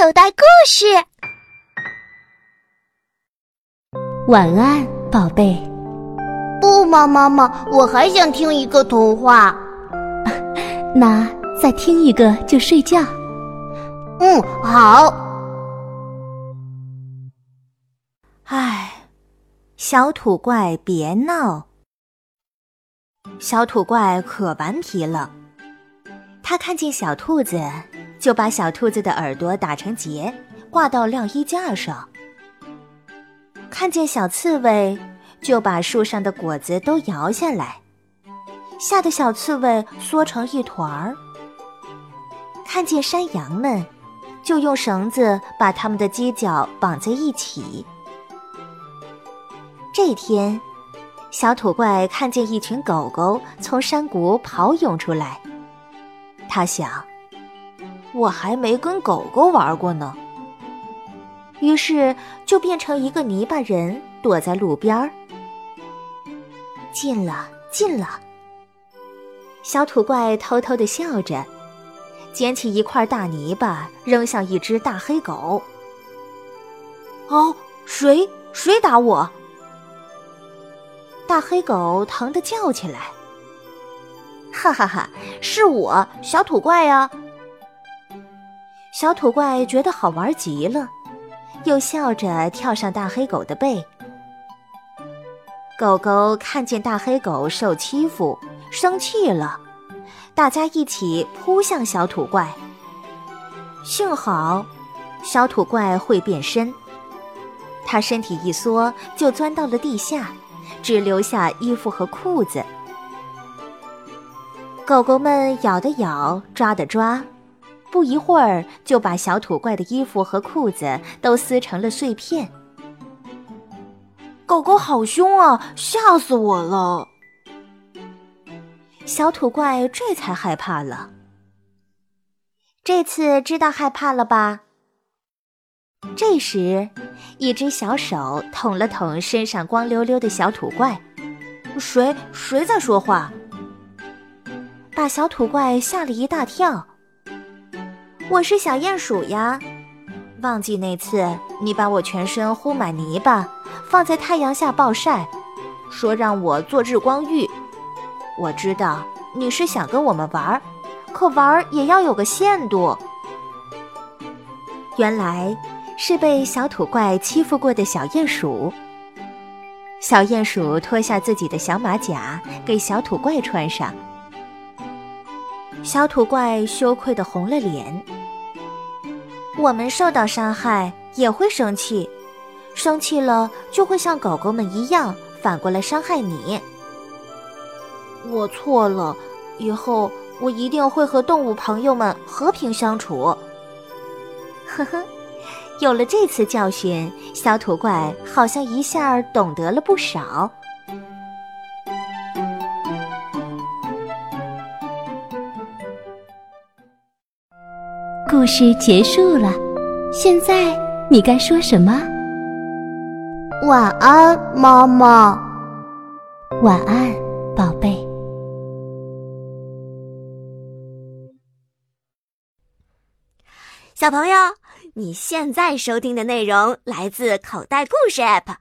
口袋故事。晚安，宝贝。不嘛，妈妈，我还想听一个童话。那再听一个就睡觉。嗯，好。唉，小土怪别闹。小土怪可顽皮了，他看见小兔子，就把小兔子的耳朵打成结，挂到晾衣架上；看见小刺猬，就把树上的果子都摇下来，吓得小刺猬缩成一团儿；看见山羊们，就用绳子把它们的犄角绑在一起。这天。小土怪看见一群狗狗从山谷跑涌出来，他想：“我还没跟狗狗玩过呢。”于是就变成一个泥巴人，躲在路边儿。近了，近了！小土怪偷偷的笑着，捡起一块大泥巴扔向一只大黑狗。“哦，谁？谁打我？”大黑狗疼得叫起来：“哈哈哈，是我，小土怪呀！”小土怪觉得好玩极了，又笑着跳上大黑狗的背。狗狗看见大黑狗受欺负，生气了，大家一起扑向小土怪。幸好，小土怪会变身，它身体一缩，就钻到了地下。只留下衣服和裤子，狗狗们咬的咬，抓的抓，不一会儿就把小土怪的衣服和裤子都撕成了碎片。狗狗好凶啊，吓死我了！小土怪这才害怕了。这次知道害怕了吧？这时。一只小手捅了捅身上光溜溜的小土怪，谁谁在说话？把小土怪吓了一大跳。我是小鼹鼠呀，忘记那次你把我全身糊满泥巴，放在太阳下暴晒，说让我做日光浴。我知道你是想跟我们玩，可玩也要有个限度。原来。是被小土怪欺负过的小鼹鼠。小鼹鼠脱下自己的小马甲，给小土怪穿上。小土怪羞愧的红了脸。我们受到伤害也会生气，生气了就会像狗狗们一样反过来伤害你。我错了，以后我一定会和动物朋友们和平相处。呵呵。有了这次教训，小土怪好像一下懂得了不少。故事结束了，现在你该说什么？晚安，妈妈。晚安，宝贝。小朋友。你现在收听的内容来自口袋故事 App，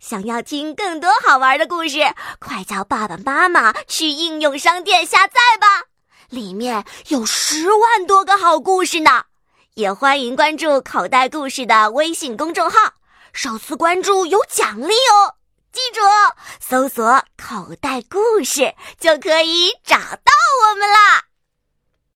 想要听更多好玩的故事，快叫爸爸妈妈去应用商店下载吧，里面有十万多个好故事呢。也欢迎关注口袋故事的微信公众号，首次关注有奖励哦。记住，搜索“口袋故事”就可以找到我们啦。